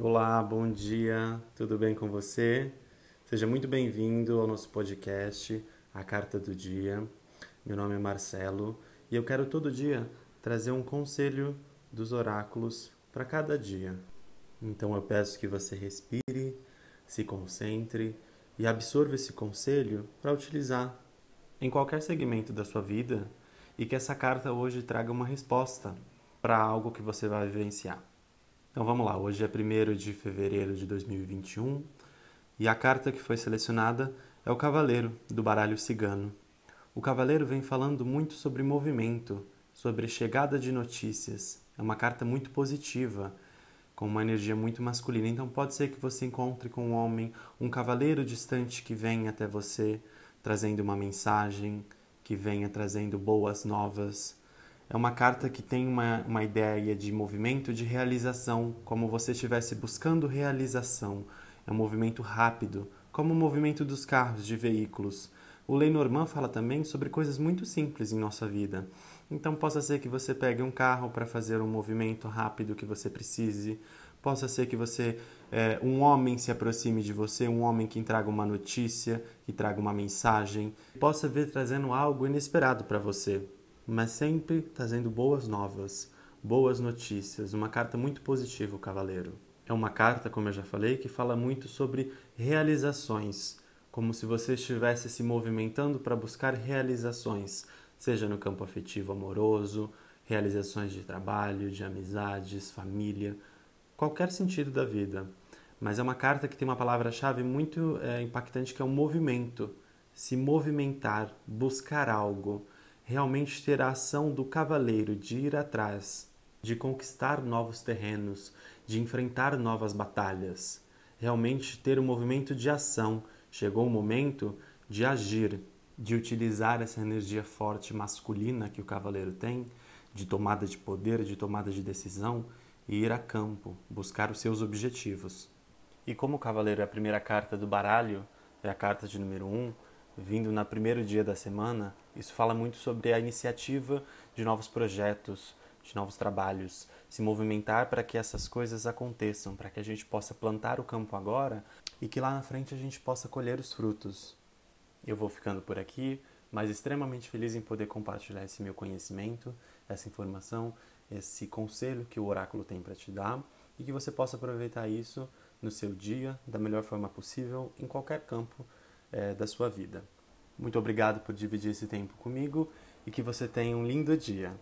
Olá, bom dia, tudo bem com você? Seja muito bem-vindo ao nosso podcast, A Carta do Dia. Meu nome é Marcelo e eu quero todo dia trazer um conselho dos oráculos para cada dia. Então eu peço que você respire, se concentre e absorva esse conselho para utilizar em qualquer segmento da sua vida e que essa carta hoje traga uma resposta para algo que você vai vivenciar. Então vamos lá, hoje é 1 de fevereiro de 2021 e a carta que foi selecionada é o Cavaleiro do baralho cigano. O Cavaleiro vem falando muito sobre movimento, sobre chegada de notícias. É uma carta muito positiva, com uma energia muito masculina. Então pode ser que você encontre com um homem, um cavaleiro distante que venha até você trazendo uma mensagem, que venha trazendo boas novas é uma carta que tem uma, uma ideia de movimento de realização, como você estivesse buscando realização. É um movimento rápido, como o movimento dos carros, de veículos. O Lenormand fala também sobre coisas muito simples em nossa vida. Então, possa ser que você pegue um carro para fazer um movimento rápido que você precise. Possa ser que você, é, um homem se aproxime de você, um homem que traga uma notícia, que traga uma mensagem. Possa vir trazendo algo inesperado para você mas sempre trazendo boas novas, boas notícias, uma carta muito positiva, o Cavaleiro. É uma carta, como eu já falei, que fala muito sobre realizações, como se você estivesse se movimentando para buscar realizações, seja no campo afetivo amoroso, realizações de trabalho, de amizades, família, qualquer sentido da vida. Mas é uma carta que tem uma palavra-chave muito é, impactante que é o movimento. Se movimentar, buscar algo realmente ter a ação do cavaleiro de ir atrás, de conquistar novos terrenos, de enfrentar novas batalhas, realmente ter um movimento de ação. Chegou o momento de agir, de utilizar essa energia forte masculina que o cavaleiro tem, de tomada de poder, de tomada de decisão e ir a campo, buscar os seus objetivos. E como o cavaleiro é a primeira carta do baralho, é a carta de número 1, um, vindo no primeiro dia da semana, isso fala muito sobre a iniciativa de novos projetos, de novos trabalhos, se movimentar para que essas coisas aconteçam, para que a gente possa plantar o campo agora e que lá na frente a gente possa colher os frutos. Eu vou ficando por aqui, mas extremamente feliz em poder compartilhar esse meu conhecimento, essa informação, esse conselho que o oráculo tem para te dar e que você possa aproveitar isso no seu dia da melhor forma possível em qualquer campo é, da sua vida. Muito obrigado por dividir esse tempo comigo e que você tenha um lindo dia.